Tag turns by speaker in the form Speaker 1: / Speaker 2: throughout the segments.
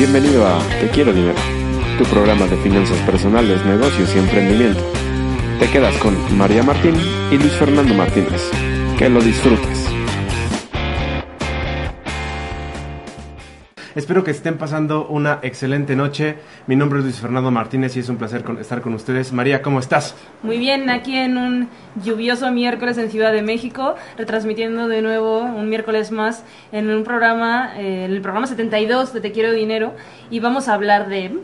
Speaker 1: Bienvenido a Te Quiero Dinero, tu programa de finanzas personales, negocios y emprendimiento. Te quedas con María Martín y Luis Fernando Martínez. Que lo disfrutes.
Speaker 2: Espero que estén pasando una excelente noche. Mi nombre es Luis Fernando Martínez y es un placer con- estar con ustedes. María, ¿cómo estás?
Speaker 3: Muy bien, aquí en un lluvioso miércoles en Ciudad de México, retransmitiendo de nuevo un miércoles más en un programa, eh, el programa 72 de Te Quiero Dinero, y vamos a hablar de...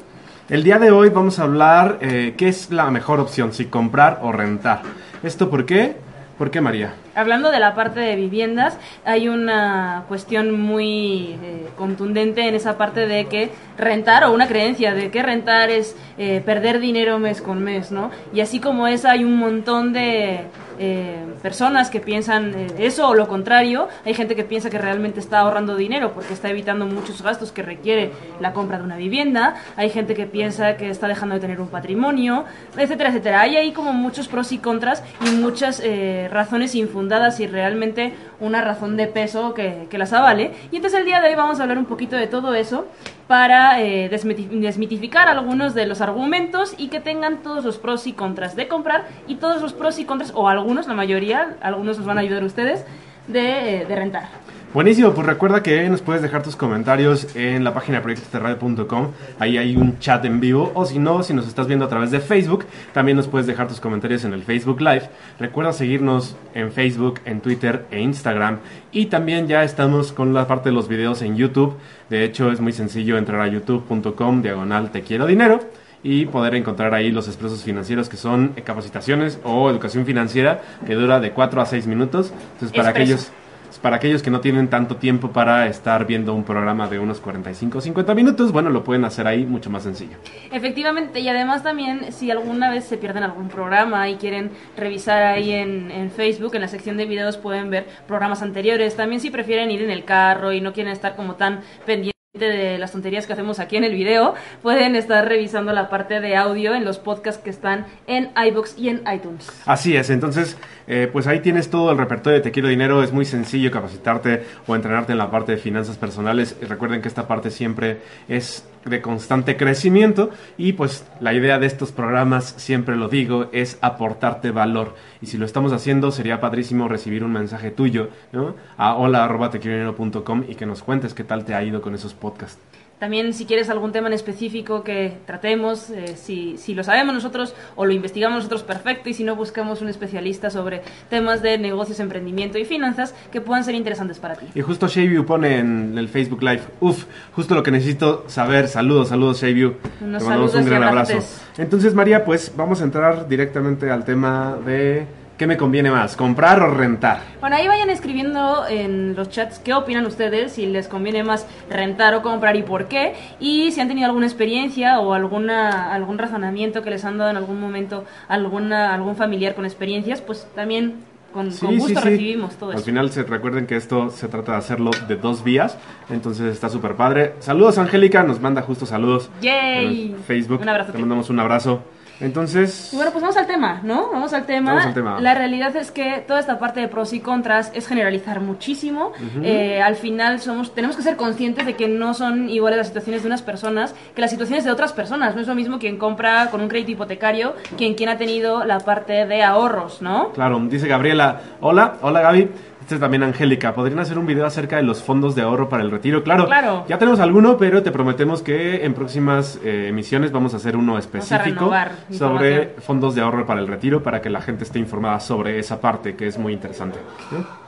Speaker 2: El día de hoy vamos a hablar eh, qué es la mejor opción, si comprar o rentar. ¿Esto por qué? ¿Por qué, María?
Speaker 3: Hablando de la parte de viviendas, hay una cuestión muy eh, contundente en esa parte de que rentar, o una creencia de que rentar es eh, perder dinero mes con mes, ¿no? Y así como esa, hay un montón de eh, personas que piensan eh, eso o lo contrario. Hay gente que piensa que realmente está ahorrando dinero porque está evitando muchos gastos que requiere la compra de una vivienda. Hay gente que piensa que está dejando de tener un patrimonio, etcétera, etcétera. Hay ahí como muchos pros y contras y muchas eh, razones infundadas y realmente una razón de peso que, las avale. Y entonces el día de hoy vamos a hablar un poquito de todo eso para eh, desmiti- desmitificar algunos de los argumentos y que tengan todos los pros y contras de comprar y todos los pros y contras, o algunos, la mayoría, algunos nos van a ayudar ustedes, de, eh, de rentar.
Speaker 2: Buenísimo, pues recuerda que nos puedes dejar tus comentarios en la página proyectosterradio.com. Ahí hay un chat en vivo. O si no, si nos estás viendo a través de Facebook, también nos puedes dejar tus comentarios en el Facebook Live. Recuerda seguirnos en Facebook, en Twitter e Instagram. Y también ya estamos con la parte de los videos en YouTube. De hecho, es muy sencillo entrar a youtube.com, diagonal te quiero dinero. Y poder encontrar ahí los expresos financieros que son capacitaciones o educación financiera que dura de 4 a 6 minutos. Entonces, para
Speaker 3: Expreso.
Speaker 2: aquellos para aquellos que no tienen tanto tiempo para estar viendo un programa de unos 45 o 50 minutos, bueno, lo pueden hacer ahí mucho más sencillo.
Speaker 3: Efectivamente, y además también si alguna vez se pierden algún programa y quieren revisar ahí en, en Facebook, en la sección de videos pueden ver programas anteriores. También si prefieren ir en el carro y no quieren estar como tan pendientes de las tonterías que hacemos aquí en el video, pueden estar revisando la parte de audio en los podcasts que están en iBox y en iTunes.
Speaker 2: Así es, entonces, eh, pues ahí tienes todo el repertorio de Te Quiero Dinero. Es muy sencillo capacitarte o entrenarte en la parte de finanzas personales. Recuerden que esta parte siempre es de constante crecimiento y pues la idea de estos programas, siempre lo digo, es aportarte valor. Y si lo estamos haciendo, sería padrísimo recibir un mensaje tuyo ¿no? a hola.tequierodinero.com y que nos cuentes qué tal te ha ido con esos podcasts.
Speaker 3: También si quieres algún tema en específico que tratemos, eh, si, si lo sabemos nosotros o lo investigamos nosotros, perfecto, y si no, buscamos un especialista sobre temas de negocios, emprendimiento y finanzas que puedan ser interesantes para ti.
Speaker 2: Y justo Shayview pone en el Facebook Live, uff, justo lo que necesito saber. Saludos, saludos Shayview.
Speaker 3: Unos
Speaker 2: Te mandamos un
Speaker 3: saludos
Speaker 2: gran abrazo. Entonces, María, pues vamos a entrar directamente al tema de qué me conviene más, comprar o rentar.
Speaker 3: Bueno, ahí vayan escribiendo en los chats qué opinan ustedes, si les conviene más rentar o comprar y por qué, y si han tenido alguna experiencia o alguna algún razonamiento que les han dado en algún momento alguna algún familiar con experiencias, pues también con,
Speaker 2: Sí,
Speaker 3: con
Speaker 2: sí,
Speaker 3: gusto
Speaker 2: sí.
Speaker 3: recibimos todo
Speaker 2: Al
Speaker 3: eso.
Speaker 2: final se recuerden que esto se trata de hacerlo de dos vías, entonces está súper padre. Saludos, Angélica, nos manda justo saludos.
Speaker 3: Yay.
Speaker 2: en Facebook.
Speaker 3: Un abrazo.
Speaker 2: Te mandamos un abrazo. Entonces,
Speaker 3: bueno, pues vamos al tema, ¿no? Vamos al tema.
Speaker 2: Vamos al tema.
Speaker 3: La realidad es que toda esta parte de pros y contras es generalizar muchísimo. Eh, al final somos, tenemos que ser conscientes de que no son iguales las situaciones de unas personas que las situaciones de otras personas. No es lo mismo quien compra con un crédito hipotecario que quien ha tenido la parte de ahorros, ¿no?
Speaker 2: Claro, dice Gabriela, hola, hola Gaby. Esta es también Angélica. ¿Podrían hacer un video acerca de los fondos de ahorro para el retiro? Claro,
Speaker 3: Claro.
Speaker 2: ya tenemos alguno, pero te prometemos que en próximas eh, emisiones vamos a hacer uno específico sobre fondos de ahorro para el retiro para que la gente esté informada sobre esa parte que es muy interesante.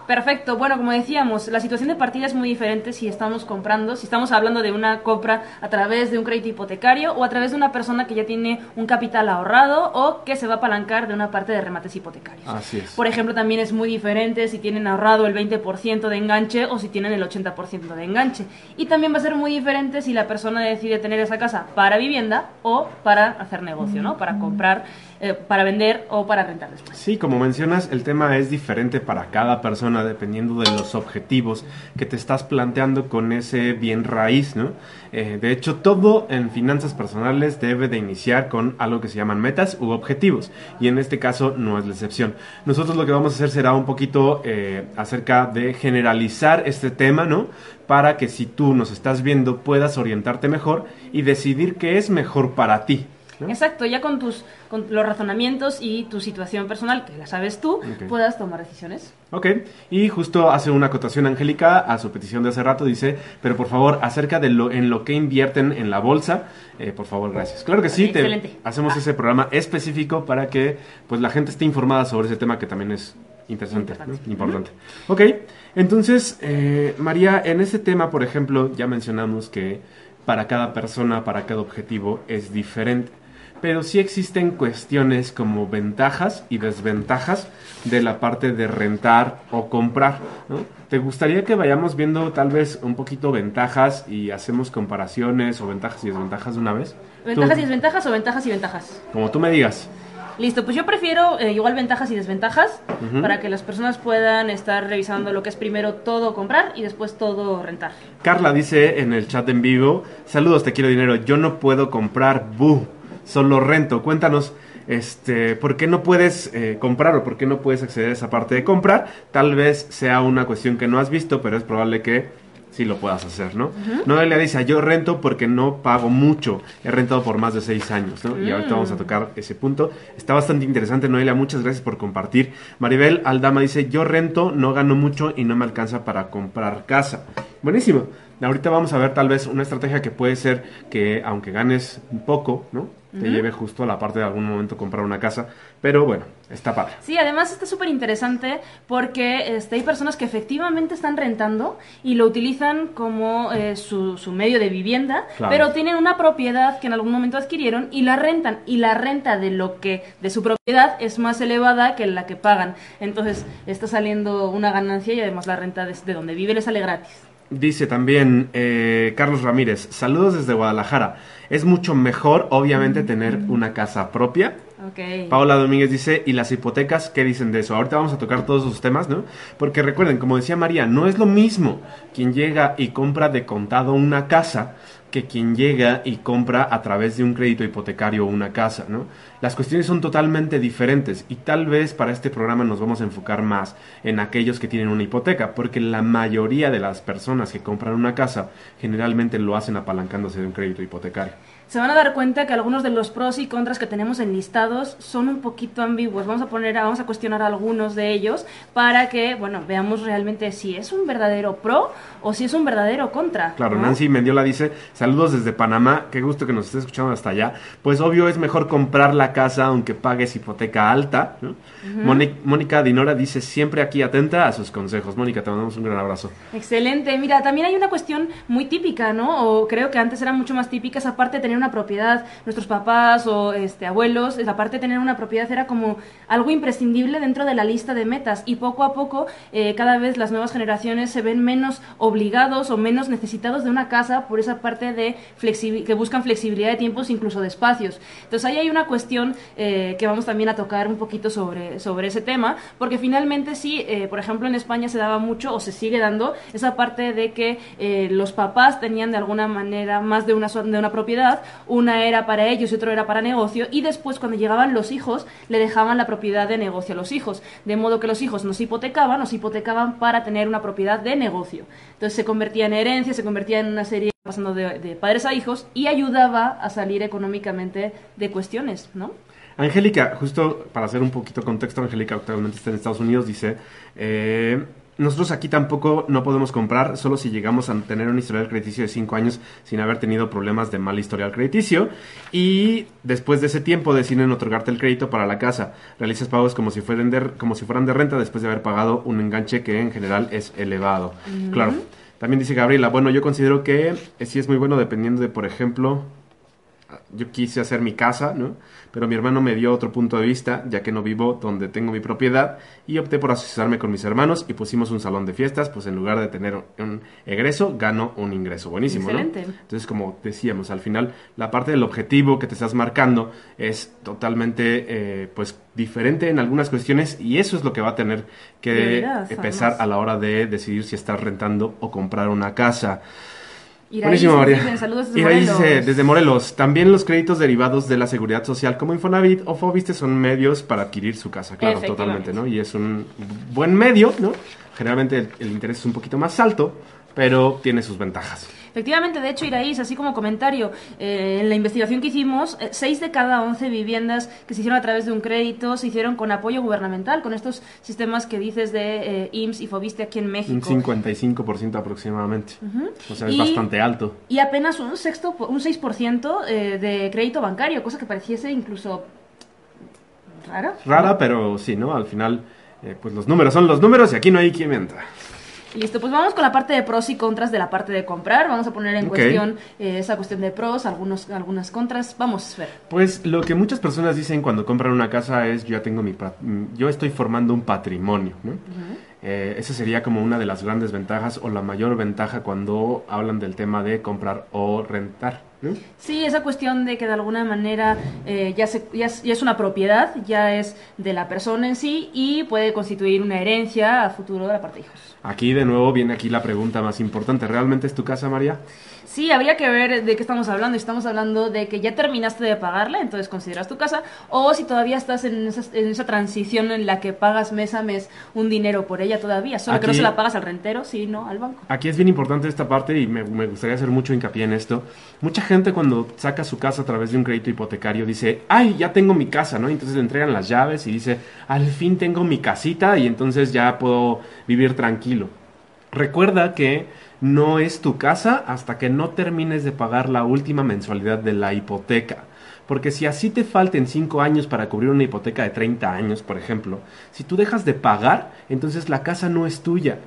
Speaker 3: Perfecto. Bueno, como decíamos, la situación de partida es muy diferente si estamos comprando, si estamos hablando de una compra a través de un crédito hipotecario o a través de una persona que ya tiene un capital ahorrado o que se va a apalancar de una parte de remates hipotecarios.
Speaker 2: Así es.
Speaker 3: Por ejemplo, también es muy diferente si tienen ahorrado el 20% de enganche o si tienen el 80% de enganche. Y también va a ser muy diferente si la persona decide tener esa casa para vivienda o para hacer negocio, ¿no? Para comprar eh, para vender o para rentar después.
Speaker 2: Sí, como mencionas, el tema es diferente para cada persona dependiendo de los objetivos que te estás planteando con ese bien raíz, ¿no? Eh, de hecho, todo en finanzas personales debe de iniciar con algo que se llaman metas u objetivos. Y en este caso no es la excepción. Nosotros lo que vamos a hacer será un poquito eh, acerca de generalizar este tema, ¿no? Para que si tú nos estás viendo puedas orientarte mejor y decidir qué es mejor para ti.
Speaker 3: Exacto, ya con tus con los razonamientos y tu situación personal, que la sabes tú, puedas tomar decisiones.
Speaker 2: Ok, y justo hace una acotación Angélica a su petición de hace rato, dice, pero por favor, acerca de lo en lo que invierten en la bolsa, eh, por favor, gracias. Claro que sí, te, hacemos ah. ese programa específico para que pues la gente esté informada sobre ese tema que también es interesante, importante. Ok, entonces, eh, María, en ese tema, por ejemplo, ya mencionamos que para cada persona, para cada objetivo es diferente pero sí existen cuestiones como ventajas y desventajas de la parte de rentar o comprar. ¿no? ¿Te gustaría que vayamos viendo tal vez un poquito ventajas y hacemos comparaciones o ventajas y desventajas de una vez?
Speaker 3: ¿Ventajas y desventajas o ventajas y ventajas?
Speaker 2: Como tú me digas.
Speaker 3: Listo, pues yo prefiero eh, igual ventajas y desventajas para que las personas puedan estar revisando lo que es primero todo comprar y después todo rentar.
Speaker 2: Carla dice en el chat en vivo, saludos, te quiero dinero, yo no puedo comprar, buh solo rento. Cuéntanos, este, ¿por qué no puedes eh, comprar o por qué no puedes acceder a esa parte de comprar? Tal vez sea una cuestión que no has visto, pero es probable que sí lo puedas hacer, ¿no? Noelia dice, yo rento porque no pago mucho, he rentado por más de seis años, ¿no? Y ahorita vamos a mm. tocar ese punto. Está bastante interesante, Noelia, muchas gracias por compartir. Maribel Aldama dice, yo rento, no gano mucho y no me alcanza para comprar casa. Buenísimo. Ahorita vamos a ver tal vez una estrategia que puede ser que aunque ganes un poco, ¿no? Te lleve justo a la parte de algún momento comprar una casa, pero bueno, está padre.
Speaker 3: Sí, además está súper interesante porque este, hay personas que efectivamente están rentando y lo utilizan como eh, su, su, medio de vivienda, pero tienen una propiedad que en algún momento adquirieron y la rentan y la renta de lo que de su propiedad es más elevada que la que pagan. Entonces está saliendo una ganancia y además la renta de, de donde vive le sale gratis.
Speaker 2: Dice también eh, Carlos Ramírez, saludos desde Guadalajara. Es mucho mejor, obviamente, tener una casa propia. Okay. Paola Domínguez dice, ¿y las hipotecas qué dicen de eso? Ahorita vamos a tocar todos esos temas, ¿no? Porque recuerden, como decía María, no es lo mismo quien llega y compra de contado una casa que quien llega y compra a través de un crédito hipotecario una casa, ¿no? Las cuestiones son totalmente diferentes y tal vez para este programa nos vamos a enfocar más en aquellos que tienen una hipoteca, porque la mayoría de las personas que compran una casa generalmente lo hacen apalancándose de un crédito hipotecario
Speaker 3: se van a dar cuenta que algunos de los pros y contras que tenemos enlistados son un poquito ambiguos. Vamos a poner, vamos a cuestionar algunos de ellos para que, bueno, veamos realmente si es un verdadero pro o si es un verdadero contra.
Speaker 2: Claro, Nancy Mendiola dice, saludos desde Panamá, qué gusto que nos esté escuchando hasta allá. Pues obvio es mejor comprar la casa aunque pagues hipoteca alta. Mónica Dinora dice, siempre aquí atenta a sus consejos. Mónica, te mandamos un gran abrazo.
Speaker 3: Excelente. Mira, también hay una cuestión muy típica, ¿no? O creo que antes era mucho más típica esa parte de tener una propiedad, nuestros papás o este, abuelos, la parte de tener una propiedad era como algo imprescindible dentro de la lista de metas y poco a poco eh, cada vez las nuevas generaciones se ven menos obligados o menos necesitados de una casa por esa parte de que buscan flexibilidad de tiempos, incluso de espacios. Entonces ahí hay una cuestión eh, que vamos también a tocar un poquito sobre, sobre ese tema, porque finalmente sí, eh, por ejemplo en España se daba mucho o se sigue dando esa parte de que los papás tenían de alguna manera más de una, de una propiedad una era para ellos y otra era para negocio, y después cuando llegaban los hijos le dejaban la propiedad de negocio a los hijos, de modo que los hijos nos hipotecaban, nos hipotecaban para tener una propiedad de negocio. Entonces se convertía en herencia, se convertía en una serie pasando de, padres a hijos y ayudaba a salir económicamente de cuestiones, ¿no?
Speaker 2: Angélica, justo para hacer un poquito contexto, Angélica actualmente está en Estados Unidos, dice, eh, nosotros aquí tampoco no podemos comprar, solo si llegamos a tener un historial crediticio de 5 años sin haber tenido problemas de mal historial crediticio. Y después de ese tiempo deciden otorgarte el crédito para la casa. Realizas pagos como si fueran de, como si fueran de renta después de haber pagado un enganche que en general es elevado. Claro. También dice Gabriela, bueno, yo considero que sí es muy bueno dependiendo de, por ejemplo, yo quise hacer mi casa, ¿no? Pero mi hermano me dio otro punto de vista, ya que no vivo donde tengo mi propiedad, y opté por asociarme con mis hermanos y pusimos un salón de fiestas, pues en lugar de tener un egreso, gano un ingreso. Buenísimo,
Speaker 3: Excelente.
Speaker 2: ¿no? Entonces, como decíamos, al final, la parte del objetivo que te estás marcando es totalmente, eh, pues, diferente en algunas cuestiones, y eso es lo que va a tener que
Speaker 3: además.
Speaker 2: a la hora de decidir si estás rentando o comprar una casa.
Speaker 3: Iraí
Speaker 2: Buenísimo,
Speaker 3: nos
Speaker 2: María.
Speaker 3: dicen, saludos desde
Speaker 2: Iraí
Speaker 3: Morelos.
Speaker 2: dice, desde Morelos, también los créditos derivados de la seguridad social como Infonavit o Fobiste son medios para adquirir su casa, claro, totalmente, ¿no? Y es un buen medio, ¿no? Generalmente el, el interés es un poquito más alto, pero tiene sus ventajas.
Speaker 3: Efectivamente, de hecho, Iraís, así como comentario, eh, en la investigación que hicimos, 6 de cada 11 viviendas que se hicieron a través de un crédito se hicieron con apoyo gubernamental, con estos sistemas que dices de eh, IMSS y Fobiste aquí en
Speaker 2: Un
Speaker 3: México.
Speaker 2: 55% aproximadamente. O sea, es
Speaker 3: Y-
Speaker 2: bastante alto.
Speaker 3: Y apenas un sexto, un 6% eh, de crédito bancario, cosa que pareciese incluso rara.
Speaker 2: Rara, pero sí, ¿no? Al final, eh, pues los números son los números y aquí no hay quien mienta.
Speaker 3: Listo, pues vamos con la parte de pros y contras de la parte de comprar. Vamos a poner en cuestión eh, esa cuestión de pros, algunos, algunas contras. Vamos a ver.
Speaker 2: Pues lo que muchas personas dicen cuando compran una casa es yo ya tengo mi mm, yo estoy formando un patrimonio, ¿no? Eh, esa sería como una de las grandes ventajas o la mayor ventaja cuando hablan del tema de comprar o rentar, ¿no?
Speaker 3: Sí, esa cuestión de que de alguna manera eh, ya, se- ya es, ya es una propiedad, ya es de la persona en sí y puede constituir una herencia a futuro de la parte de hijos.
Speaker 2: Aquí de nuevo viene aquí la pregunta más importante, ¿realmente es tu casa, María?
Speaker 3: Sí, habría que ver de qué estamos hablando. Estamos hablando de que ya terminaste de pagarla, entonces consideras tu casa, o si todavía estás en esa, en esa transición en la que pagas mes a mes un dinero por ella todavía, solo que no se la pagas al rentero, sino al banco.
Speaker 2: Aquí es bien importante esta parte y me, me gustaría hacer mucho hincapié en esto. Mucha gente cuando saca su casa a través de un crédito hipotecario dice, ay, ya tengo mi casa, ¿no? Entonces le entregan las llaves y dice, al fin tengo mi casita y entonces ya puedo vivir tranquilo. Recuerda que no es tu casa hasta que no termines de pagar la última mensualidad de la hipoteca. Porque si así te falten 5 años para cubrir una hipoteca de 30 años, por ejemplo, si tú dejas de pagar, entonces la casa no es tuya.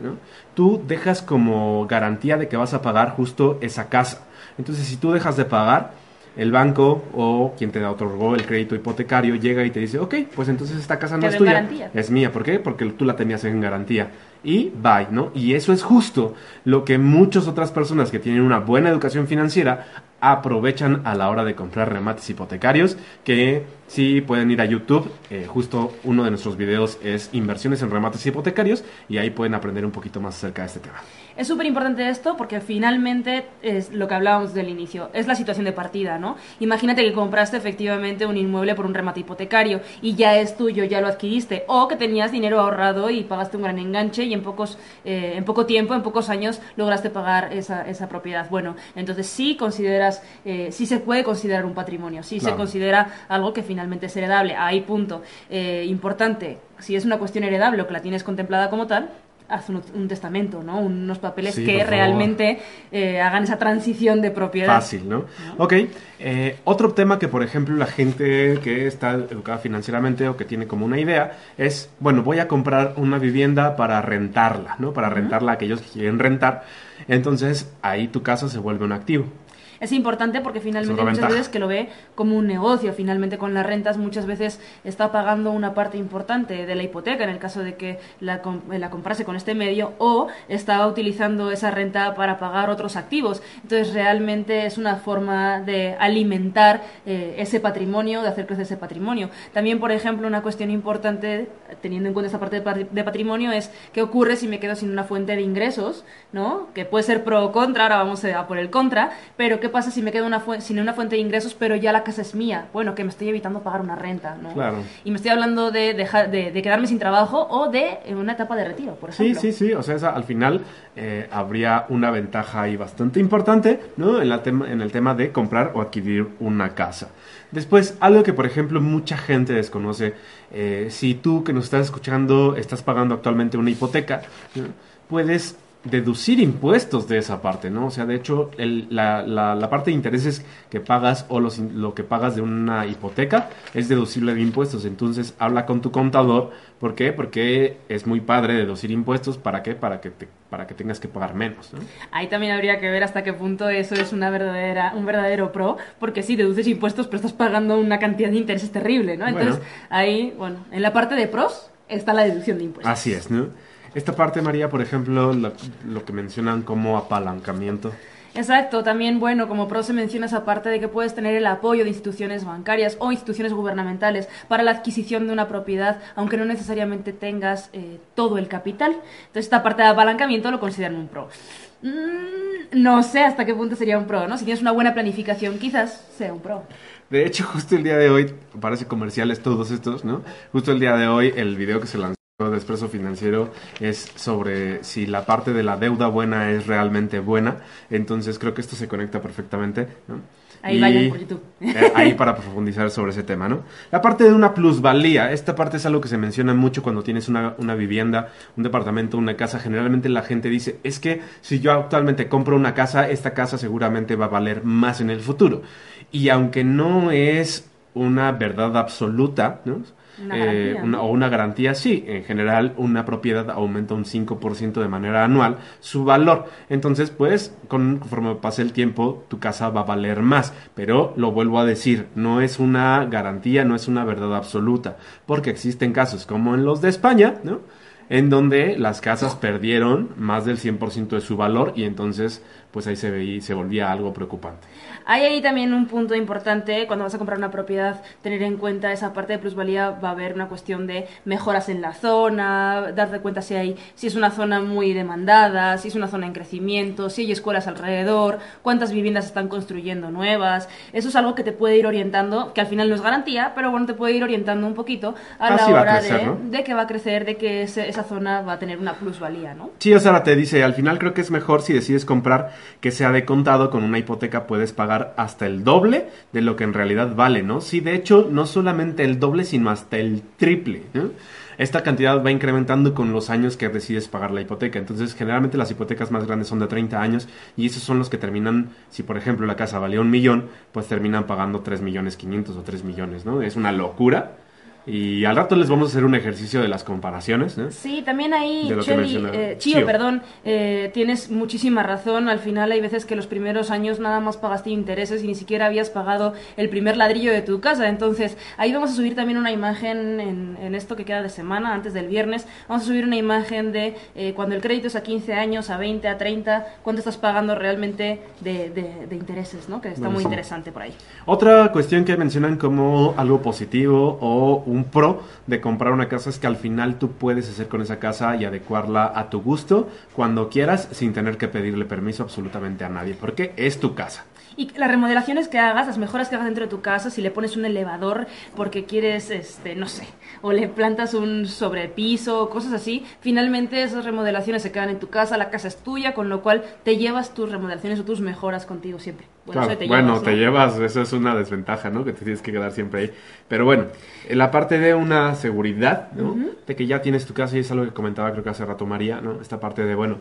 Speaker 2: Tú dejas como garantía de que vas a pagar justo esa casa. Entonces, si tú dejas de pagar, el banco o quien te otorgó el crédito hipotecario llega y te dice, ok, pues entonces esta casa no es tuya,
Speaker 3: garantía.
Speaker 2: es mía. ¿Por qué? Porque tú la tenías en garantía. Y bye, ¿no? Y eso es justo lo que muchas otras personas que tienen una buena educación financiera aprovechan a la hora de comprar remates hipotecarios, que sí pueden ir a YouTube, eh, justo uno de nuestros videos es inversiones en remates hipotecarios y ahí pueden aprender un poquito más acerca de este tema.
Speaker 3: Es súper importante esto porque finalmente es lo que hablábamos del inicio, es la situación de partida, ¿no? Imagínate que compraste efectivamente un inmueble por un remate hipotecario y ya es tuyo, ya lo adquiriste, o que tenías dinero ahorrado y pagaste un gran enganche y en pocos, eh, en poco tiempo, en pocos años lograste pagar esa, esa propiedad. Bueno, entonces sí consideras, eh, sí se puede considerar un patrimonio, sí
Speaker 2: Claro.
Speaker 3: se considera algo que finalmente es heredable. Ahí punto. Eh, importante, si es una cuestión heredable o que la tienes contemplada como tal, haz un, un testamento, ¿no? Unos papeles
Speaker 2: Sí,
Speaker 3: que realmente eh, hagan esa transición de propiedad.
Speaker 2: Fácil, ¿no? Ok, eh, otro tema que por ejemplo la gente que está educada financieramente o que tiene como una idea es, bueno, voy a comprar una vivienda para rentarla, ¿no? Para rentarla a aquellos que quieren rentar. Entonces ahí tu casa se vuelve un activo.
Speaker 3: Es importante porque finalmente hay muchas veces que lo ve como un negocio. Finalmente con las rentas muchas veces está pagando una parte importante de la hipoteca en el caso de que la, com- la comprase con este medio o está utilizando esa renta para pagar otros activos. Entonces realmente es una forma de alimentar eh, ese patrimonio, de hacer crecer ese patrimonio. También, por ejemplo, una cuestión importante teniendo en cuenta esta parte de patrimonio es qué ocurre si me quedo sin una fuente de ingresos, ¿no? Que puede ser pro o contra, ahora vamos a por el contra, pero ¿qué pasa si me quedo una sin una fuente de ingresos, pero ya la casa es mía? Bueno, que me estoy evitando pagar una renta, ¿no?
Speaker 2: Claro.
Speaker 3: Y me estoy hablando de, dejar, de, de quedarme sin trabajo o de en una etapa de retiro, por
Speaker 2: Sí,
Speaker 3: ejemplo.
Speaker 2: sí, sí, o sea, esa- al final eh, habría una ventaja ahí bastante importante, ¿no? En, la en el tema de comprar o adquirir una casa. Después, algo que, por ejemplo, mucha gente desconoce, eh, si tú que nos estás escuchando estás pagando actualmente una hipoteca, ¿no? puedes deducir impuestos de esa parte, ¿no? O sea, de hecho, el- la, la- la parte de intereses que pagas o los lo que pagas de una hipoteca es deducible de impuestos. Entonces, habla con tu contador. ¿Por qué? Porque es muy padre deducir impuestos. ¿Para qué? Para que, te- para que tengas que pagar menos, ¿no?
Speaker 3: Ahí también habría que ver hasta qué punto eso es una verdadera, un verdadero pro, porque sí, deduces impuestos, pero estás pagando una cantidad de intereses terrible, ¿no? Entonces,
Speaker 2: Bueno.
Speaker 3: ahí, bueno, en la parte de pros está la deducción de impuestos.
Speaker 2: Así es, ¿no? Esta parte, María, por ejemplo, lo, lo que mencionan como apalancamiento.
Speaker 3: Exacto, también bueno, como pro se menciona esa parte de que puedes tener el apoyo de instituciones bancarias o instituciones gubernamentales para la adquisición de una propiedad, aunque no necesariamente tengas eh, todo el capital. Entonces esta parte de apalancamiento lo consideran un pro. Mm, no sé hasta qué punto sería un pro, ¿no? Si tienes una buena planificación, quizás sea un pro.
Speaker 2: De hecho, justo el día de hoy, parece comerciales todos estos, ¿no? Justo el día de hoy, el video que se lanzó de Expreso Financiero es sobre si la parte de la deuda buena es realmente buena. Entonces creo que esto se conecta perfectamente, ¿no?
Speaker 3: Ahí vayan por YouTube.
Speaker 2: eh, ahí para profundizar sobre ese tema, ¿no? La parte de una plusvalía, esta parte es algo que se menciona mucho cuando tienes una, una vivienda, un departamento, una casa. Generalmente la gente dice, es que si yo actualmente compro una casa, esta casa seguramente va a valer más en el futuro. Y aunque no es una verdad absoluta, ¿no?
Speaker 3: Una
Speaker 2: Eh, una- o una garantía, sí. En general, una propiedad aumenta un 5% de manera anual su valor. Entonces, pues, conforme pase el tiempo, tu casa va a valer más. Pero, lo vuelvo a decir, no es una garantía, no es una verdad absoluta. Porque existen casos como en los de España, ¿no? En donde las casas perdieron más del 100% de su valor y entonces, pues ahí se veía, se volvía algo preocupante.
Speaker 3: Hay ahí también un punto importante cuando vas a comprar una propiedad, tener en cuenta esa parte de plusvalía, va a haber una cuestión de mejoras en la zona, darte cuenta si hay si es una zona muy demandada, si es una zona en crecimiento, si hay escuelas alrededor, cuántas viviendas están construyendo nuevas. Eso es algo que te puede ir orientando, que al final no es garantía, pero bueno, te puede ir orientando un poquito a la
Speaker 2: Así va a
Speaker 3: hora
Speaker 2: crecer,
Speaker 3: de,
Speaker 2: ¿no?
Speaker 3: de que va a crecer, de que ese- esa zona va a tener una plusvalía, ¿no?
Speaker 2: Sí, o sea, te dice, al final creo que es mejor si decides comprar que sea de contado, con una hipoteca puedes pagar hasta el doble de lo que en realidad vale, ¿no? Sí, de hecho, no solamente el doble, sino hasta el triple, ¿no? Esta cantidad va incrementando con los años que decides pagar la hipoteca. Entonces, generalmente las hipotecas más grandes son de 30 años y esos son los que terminan, si por ejemplo la casa valía un millón, pues terminan pagando 3 millones 500 o 3 millones, ¿no? Es una locura. Y al rato les vamos a hacer un ejercicio de las comparaciones, ¿no?
Speaker 3: Sí, también ahí, Cheli, eh, Chío,
Speaker 2: Chío.
Speaker 3: perdón, eh, tienes muchísima razón. Al final hay veces que los primeros años nada más pagaste intereses y ni siquiera habías pagado el primer ladrillo de tu casa. Entonces, ahí vamos a subir también una imagen en, en esto que queda de semana, antes del viernes. Vamos a subir una imagen de eh, cuando el crédito es a 15 años, a 20, a 30, cuánto estás pagando realmente de, de- de intereses, ¿no? Que está muy interesante por ahí.
Speaker 2: Otra cuestión que mencionan como algo positivo o un pro de comprar una casa es que al final tú puedes hacer con esa casa y adecuarla a tu gusto cuando quieras sin tener que pedirle permiso absolutamente a nadie, porque es tu casa.
Speaker 3: Y las remodelaciones que hagas, las mejoras que hagas dentro de tu casa, si le pones un elevador porque quieres, este, no sé, o le plantas un sobrepiso, cosas así, finalmente esas remodelaciones se quedan en tu casa, la casa es tuya, con lo cual te llevas tus remodelaciones o tus mejoras contigo siempre. Bueno,
Speaker 2: Claro,
Speaker 3: te
Speaker 2: bueno,
Speaker 3: llevas,
Speaker 2: te
Speaker 3: ¿no?
Speaker 2: llevas, eso es una desventaja, ¿no? Que te tienes que quedar siempre ahí. Pero bueno, en la parte de una seguridad, ¿no? De que ya tienes tu casa y es algo que comentaba creo que hace rato María, ¿no? Esta parte de, bueno,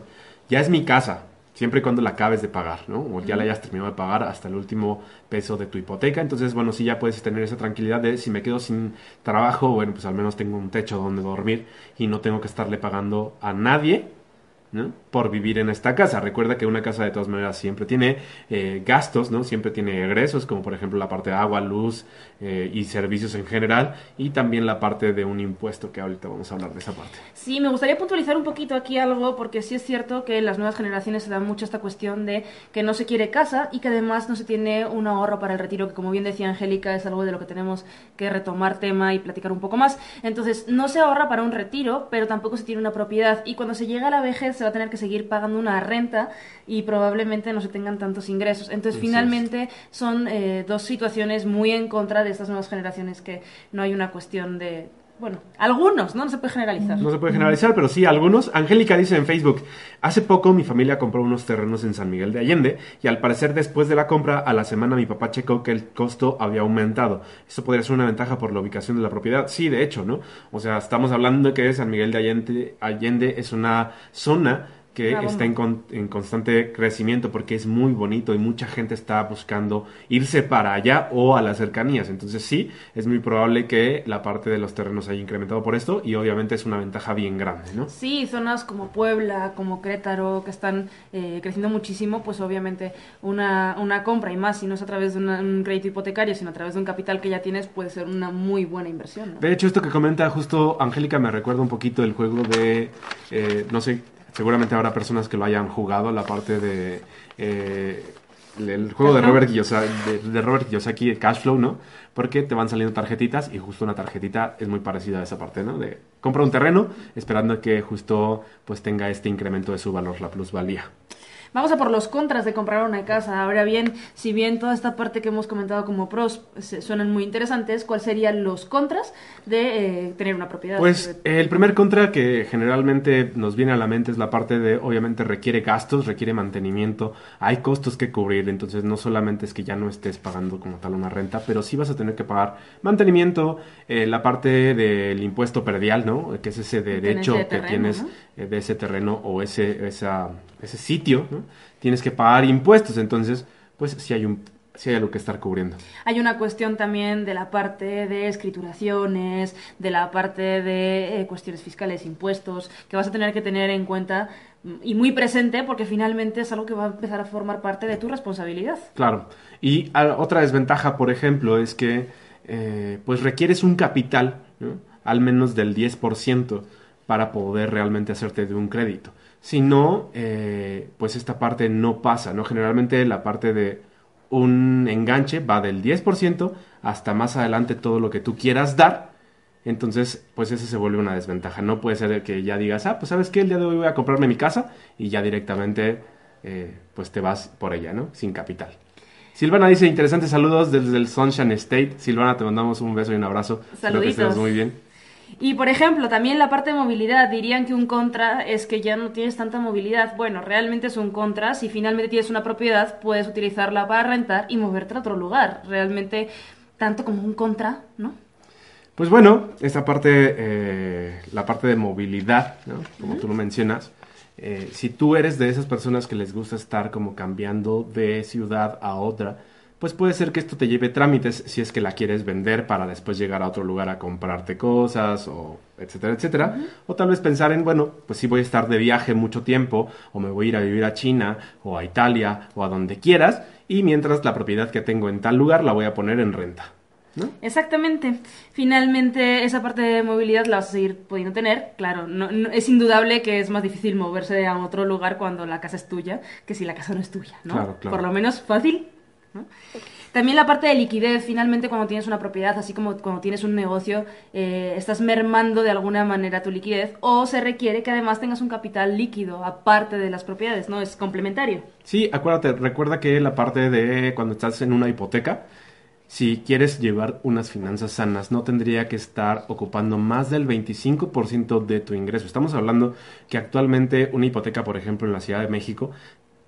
Speaker 2: ya es mi casa, siempre y cuando la acabes de pagar, ¿no? O ya la hayas terminado de pagar hasta el último peso de tu hipoteca. Entonces, bueno, sí ya puedes tener esa tranquilidad de si me quedo sin trabajo, bueno, pues al menos tengo un techo donde dormir y no tengo que estarle pagando a nadie ¿no? Por vivir en esta casa. Recuerda que una casa de todas maneras siempre tiene eh, gastos, ¿no? Siempre tiene egresos, como por ejemplo la parte de agua, luz eh, y servicios en general, y también la parte de un impuesto, que ahorita vamos a hablar de esa parte.
Speaker 3: Sí, me gustaría puntualizar un poquito aquí algo, porque sí es cierto que en las nuevas generaciones se da mucho esta cuestión de que no se quiere casa y que además no se tiene un ahorro para el retiro, que como bien decía Angélica, es algo de lo que tenemos que retomar tema y platicar un poco más. Entonces, no se ahorra para un retiro, pero tampoco se tiene una propiedad. Y cuando se llega a la vejez se va a tener que seguir pagando una renta y probablemente no se tengan tantos ingresos. Entonces, finalmente son eh, dos situaciones muy en contra de estas nuevas generaciones que no hay una cuestión de... Bueno, algunos, ¿no? No se puede generalizar.
Speaker 2: No se puede generalizar, pero sí algunos. Angélica dice en Facebook, hace poco mi familia compró unos terrenos en San Miguel de Allende y al parecer después de la compra a la semana mi papá checó que el costo había aumentado. Esto podría ser una ventaja por la ubicación de la propiedad. Sí, de hecho, ¿no? O sea, estamos hablando de que San Miguel de Allende, Allende es una zona que está en, con- en constante crecimiento porque es muy bonito y mucha gente está buscando irse para allá o a las cercanías. Entonces sí, es muy probable que la parte de los terrenos haya incrementado por esto y obviamente es una ventaja bien grande, ¿no?
Speaker 3: Sí, zonas como Puebla, como Querétaro, que están eh, creciendo muchísimo, pues obviamente una, una compra y más, si no es a través de una- un crédito hipotecario, sino a través de un capital que ya tienes, puede ser una muy buena inversión. ¿no?
Speaker 2: De hecho, esto que comenta justo Angélica me recuerda un poquito el juego de, eh, no sé, seguramente habrá personas que lo hayan jugado, la parte de eh, el juego de. Robert, Kiyosa- de, de Robert Kiyosaki, el Cash Flow, ¿no? Porque te van saliendo tarjetitas y justo una tarjetita es muy parecida a esa parte, ¿no? De compra un terreno esperando que justo pues tenga este incremento de su valor, la plusvalía.
Speaker 3: Vamos a por los contras de comprar una casa. Ahora bien, si bien toda esta parte que hemos comentado como pros se- suenan muy interesantes, ¿cuáles serían los contras de eh, tener una propiedad?
Speaker 2: Pues el primer contra que generalmente nos viene a la mente es la parte de, obviamente requiere gastos, requiere mantenimiento, hay costos que cubrir, entonces no solamente es que ya no estés pagando como tal una renta, pero sí vas a tener que pagar mantenimiento, eh, la parte del impuesto perdial, ¿no? Que es ese derecho
Speaker 3: de
Speaker 2: que tienes
Speaker 3: ¿no?
Speaker 2: eh, de ese terreno o ese, esa, ese sitio, ¿no? Tienes que pagar impuestos, entonces, pues sí hay un... Sí hay algo que estar cubriendo.
Speaker 3: Hay una cuestión también de la parte de escrituraciones, de la parte de eh, cuestiones fiscales, impuestos, que vas a tener que tener en cuenta mm, y muy presente porque finalmente es algo que va a empezar a formar parte de tu responsabilidad.
Speaker 2: Claro. Y a- otra desventaja, por ejemplo, es que eh, pues requieres un capital, ¿no? al menos del 10%, para poder realmente hacerte de un crédito. Si no, eh, pues esta parte no pasa, ¿no? Generalmente la parte de un enganche va del 10% hasta más adelante todo lo que tú quieras dar. Entonces, pues eso se vuelve una desventaja. No puede ser que ya digas, ah, pues sabes qué, el día de hoy voy a comprarme mi casa y ya directamente, eh, pues te vas por ella, ¿no? Sin capital. Silvana dice, interesantes saludos desde el Sunshine State. Silvana, te mandamos un beso y un abrazo. Espero que
Speaker 3: Saluditos.
Speaker 2: estés muy bien.
Speaker 3: Y por ejemplo, también la parte de movilidad, dirían que un contra es que ya no tienes tanta movilidad. Bueno, realmente es un contra. Si finalmente tienes una propiedad, puedes utilizarla para rentar y moverte a otro lugar. Realmente, tanto como un contra, ¿no?
Speaker 2: Pues bueno, esta parte, eh, la parte de movilidad, ¿no? como tú lo mencionas, eh, si tú eres de esas personas que les gusta estar como cambiando de ciudad a otra, pues puede ser que esto te lleve trámites si es que la quieres vender para después llegar a otro lugar a comprarte cosas o etcétera, etcétera. O tal vez pensar en, bueno, pues sí voy a estar de viaje mucho tiempo o me voy a ir a vivir a China o a Italia o a donde quieras y mientras la propiedad que tengo en tal lugar la voy a poner en renta. ¿no?
Speaker 3: Exactamente. Finalmente, esa parte de movilidad la vas a seguir pudiendo tener. Claro, no, no- es indudable que es más difícil moverse a otro lugar cuando la casa es tuya que si la casa no es tuya, ¿no?
Speaker 2: Claro, claro.
Speaker 3: Por lo menos fácil. También la parte de liquidez, finalmente cuando tienes una propiedad, así como cuando tienes un negocio, eh, estás mermando de alguna manera tu liquidez o se requiere que además tengas un capital líquido aparte de las propiedades, ¿no? Es complementario.
Speaker 2: Sí, acuérdate, recuerda que la parte de cuando estás en una hipoteca, si quieres llevar unas finanzas sanas, no tendría que estar ocupando más del 25% de tu ingreso. Estamos hablando que actualmente una hipoteca, por ejemplo, en la Ciudad de México,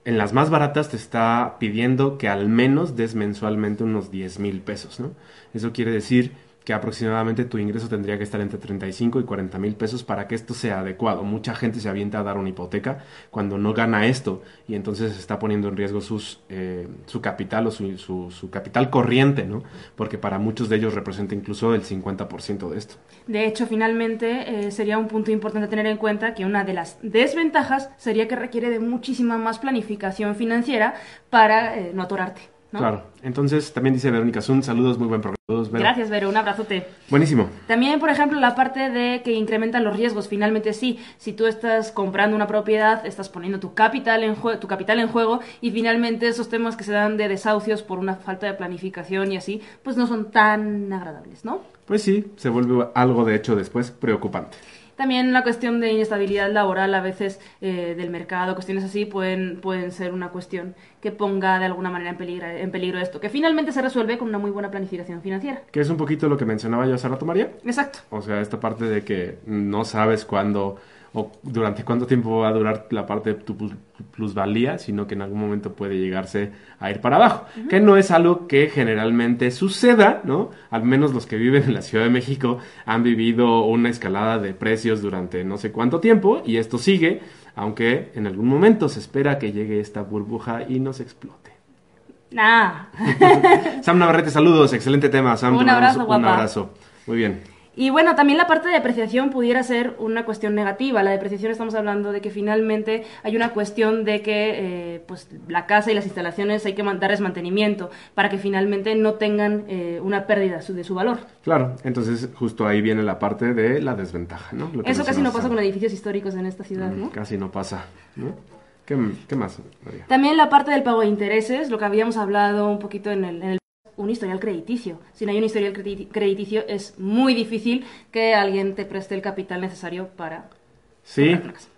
Speaker 2: en las más baratas te está pidiendo que al menos des mensualmente unos 10 mil pesos, ¿no? Eso quiere decir que aproximadamente tu ingreso tendría que estar entre 35 y 40 mil pesos para que esto sea adecuado. Mucha gente se avienta a dar una hipoteca cuando no gana esto y entonces está poniendo en riesgo sus, eh, su capital o su, su- capital corriente, ¿no? Porque para muchos de ellos representa incluso el 50% de esto.
Speaker 3: De hecho, finalmente eh, sería un punto importante tener en cuenta que una de las desventajas sería que requiere de muchísima más planificación financiera para eh, no atorarte. ¿No?
Speaker 2: Claro. Entonces también dice Verónica Sun, saludos, muy buen programa. Saludos, Vero.
Speaker 3: Gracias, Vero. Un abrazote.
Speaker 2: Buenísimo.
Speaker 3: También, por ejemplo, la parte de que incrementan los riesgos. Finalmente, sí, si tú estás comprando una propiedad, estás poniendo tu capital en, tu capital en juego y finalmente esos temas que se dan de desahucios por una falta de planificación y así, pues no son tan agradables, ¿no?
Speaker 2: Pues sí, se vuelve algo de hecho después preocupante.
Speaker 3: También la cuestión de inestabilidad laboral a veces eh, del mercado, cuestiones así, pueden, pueden ser una cuestión que ponga de alguna manera en peligro, en peligro esto, que finalmente se resuelve con una muy buena planificación financiera.
Speaker 2: Que es un poquito lo que mencionaba yo hace rato, María.
Speaker 3: Exacto.
Speaker 2: O sea, esta parte de que no sabes cuándo o durante cuánto tiempo va a durar la parte de tu plus- plusvalía, sino que en algún momento puede llegarse a ir para abajo. Que no es algo que generalmente suceda, ¿no? Al menos los que viven en la Ciudad de México han vivido una escalada de precios durante no sé cuánto tiempo y esto sigue. aunque en algún momento se espera que llegue esta burbuja y nos explote.
Speaker 3: Nah.
Speaker 2: Sam Navarrete, saludos, excelente tema, Sam.
Speaker 3: Un abrazo,
Speaker 2: Un
Speaker 3: guapa.
Speaker 2: abrazo. Muy bien.
Speaker 3: Y bueno, también la parte de depreciación pudiera ser una cuestión negativa. La depreciación estamos hablando de que finalmente hay una cuestión de que eh, pues la casa y las instalaciones hay que darles mantenimiento para que finalmente no tengan eh, una pérdida de su valor.
Speaker 2: Claro, entonces justo ahí viene la parte de la desventaja, ¿no?
Speaker 3: Eso casi no pasa con edificios históricos en esta ciudad, ¿no?
Speaker 2: Casi no pasa, ¿no? ¿Qué, qué más, María?
Speaker 3: También la parte del pago de intereses, lo que habíamos hablado un poquito en el, en el- un historial crediticio. Si no hay un historial credi- crediticio es muy difícil que alguien te preste el capital necesario para
Speaker 2: Sí,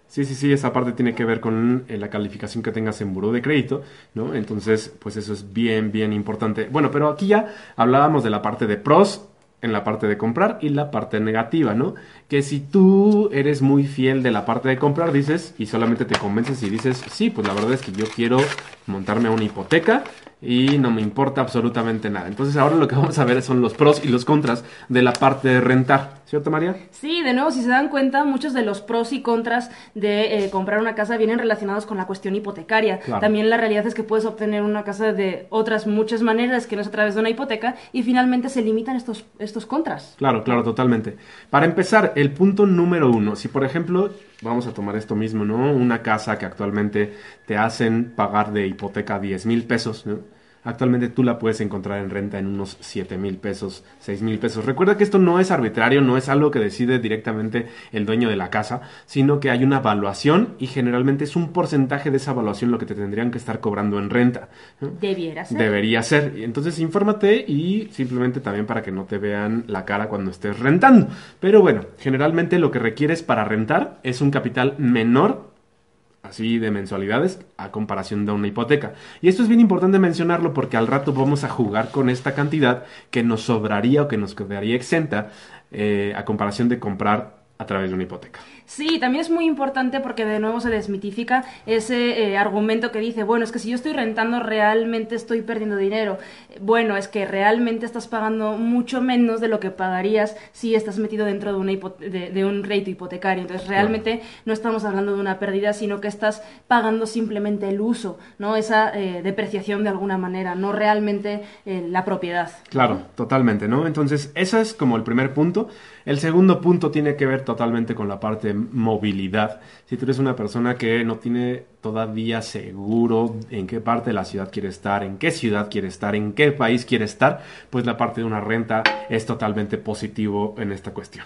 Speaker 2: sí, sí, sí, esa parte tiene que ver con eh, la calificación que tengas en buró de crédito, ¿no? Entonces, pues eso es bien, bien importante. Bueno, pero aquí ya hablábamos de la parte de pros en la parte de comprar y la parte negativa, ¿no? Que si tú eres muy fiel de la parte de comprar, dices, y solamente te convences y dices, sí, pues la verdad es que yo quiero montarme una hipoteca y no me importa absolutamente nada. Entonces ahora lo que vamos a ver son los pros y los contras de la parte de rentar, ¿cierto María?
Speaker 3: Sí, de nuevo, si se dan cuenta, muchos de los pros y contras de eh, comprar una casa vienen relacionados con la cuestión hipotecaria.
Speaker 2: Claro.
Speaker 3: También la realidad es que puedes obtener una casa de otras muchas maneras que no es a través de una hipoteca y finalmente se limitan estos, estos contras.
Speaker 2: Claro, claro, totalmente. Para empezar, el punto número uno, si por ejemplo, vamos a tomar esto mismo, ¿no? Una casa que actualmente te hacen pagar de hipoteca 10 mil pesos, ¿no? Actualmente tú la puedes encontrar en renta en unos 7 mil pesos, 6 mil pesos. Recuerda que esto no es arbitrario, no es algo que decide directamente el dueño de la casa, sino que hay una evaluación y generalmente es un porcentaje de esa evaluación lo que te tendrían que estar cobrando en renta.
Speaker 3: Debiera ser.
Speaker 2: Debería ser. Entonces, infórmate y simplemente también para que no te vean la cara cuando estés rentando. Pero bueno, generalmente lo que requieres para rentar es un capital menor, así de mensualidades, a comparación de una hipoteca. Y esto es bien importante mencionarlo porque al rato vamos a jugar con esta cantidad que nos sobraría o que nos quedaría exenta eh, a comparación de comprar a través de una hipoteca.
Speaker 3: Sí, también es muy importante porque de nuevo se desmitifica ese eh, argumento que dice, bueno, es que si yo estoy rentando realmente estoy perdiendo dinero. Bueno, es que realmente estás pagando mucho menos de lo que pagarías si estás metido dentro de, una de, de un crédito hipotecario. Entonces, realmente no estamos hablando de una pérdida, sino que estás pagando simplemente el uso, ¿no? Esa eh, depreciación de alguna manera, no realmente eh, la propiedad.
Speaker 2: Claro, totalmente, ¿no? Entonces, ese es como el primer punto. El segundo punto tiene que ver totalmente con la parte de movilidad. Si tú eres una persona que no tiene todavía seguro en qué parte de la ciudad quiere estar, en qué ciudad quiere estar, en qué país quiere estar, pues la parte de una renta es totalmente positivo en esta cuestión.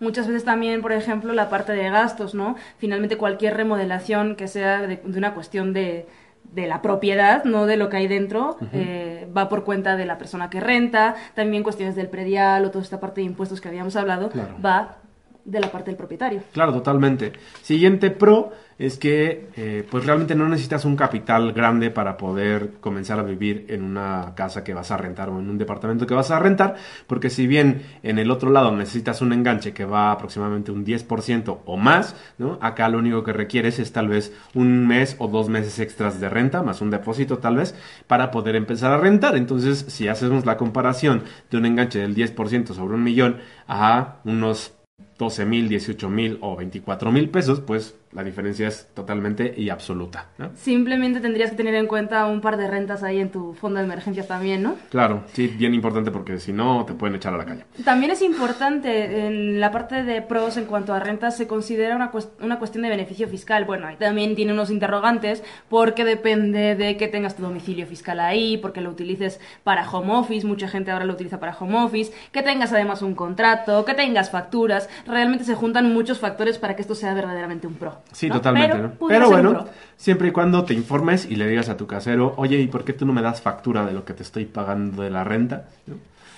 Speaker 3: Muchas veces también, por ejemplo, la parte de gastos, ¿no? Finalmente cualquier remodelación que sea de, de una cuestión de, de la propiedad, no de lo que hay dentro, eh, va por cuenta de la persona que renta, también cuestiones del predial o toda esta parte de impuestos que habíamos hablado,
Speaker 2: Claro.
Speaker 3: va de la parte del propietario.
Speaker 2: Claro, totalmente. Siguiente pro es que eh, pues realmente no necesitas un capital grande para poder comenzar a vivir en una casa que vas a rentar o en un departamento que vas a rentar, porque si bien en el otro lado necesitas un enganche que va aproximadamente un 10% o más, ¿no? Acá lo único que requieres es tal vez un mes o dos meses extras de renta, más un depósito tal vez, para poder empezar a rentar. Entonces, si hacemos la comparación de un enganche del 10% sobre un millón a unos 12 mil, 18 mil o 24 mil pesos, pues la diferencia es totalmente y absoluta. ¿no?
Speaker 3: Simplemente tendrías que tener en cuenta un par de rentas ahí en tu fondo de emergencias también, ¿no?
Speaker 2: Claro, sí, bien importante porque si no te pueden echar a la calle.
Speaker 3: También es importante, en la parte de pros en cuanto a rentas, se considera una, cuest- una cuestión de beneficio fiscal. Bueno, ahí también tiene unos interrogantes, porque depende de que tengas tu domicilio fiscal ahí, porque lo utilices para home office, mucha gente ahora lo utiliza para home office, que tengas además un contrato, que tengas facturas. Realmente se juntan muchos factores para que esto sea verdaderamente un pro.
Speaker 2: Sí,
Speaker 3: ¿no?
Speaker 2: totalmente,
Speaker 3: Pero,
Speaker 2: ¿no? Pero bueno, siempre y cuando te informes y le digas a tu casero, oye, ¿y por qué tú no me das factura de lo que te estoy pagando de la renta? ¿No?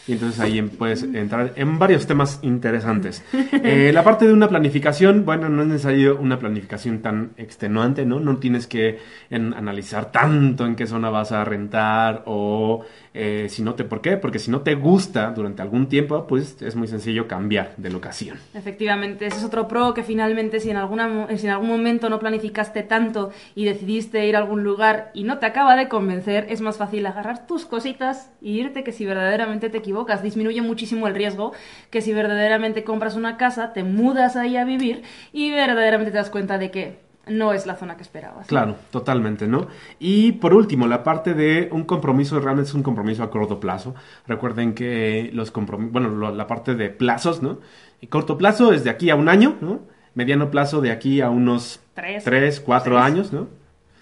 Speaker 2: Y entonces ahí em- puedes entrar en varios temas interesantes. Eh, la parte de una planificación, bueno, no es necesario una planificación tan extenuante, ¿no? No tienes que en- analizar tanto en qué zona vas a rentar o eh, si no te, ¿por qué? Porque si no te gusta durante algún tiempo, pues es muy sencillo cambiar de locación.
Speaker 3: Efectivamente, ese es otro pro que finalmente si en, alguna, si en algún momento no planificaste tanto y decidiste ir a algún lugar y no te acaba de convencer, es más fácil agarrar tus cositas y irte que si verdaderamente te equivocas. Disminuye muchísimo el riesgo que si verdaderamente compras una casa, te mudas ahí a vivir y verdaderamente te das cuenta de que no es la zona que esperabas.
Speaker 2: Claro, totalmente, ¿no? Y por último, la parte de un compromiso realmente es un compromiso a corto plazo. Recuerden que los compromisos, bueno, lo- la parte de plazos, ¿no? Y corto plazo es de aquí a un año, ¿no? Mediano plazo de aquí a unos
Speaker 3: Tres.
Speaker 2: tres, cuatro años, ¿no?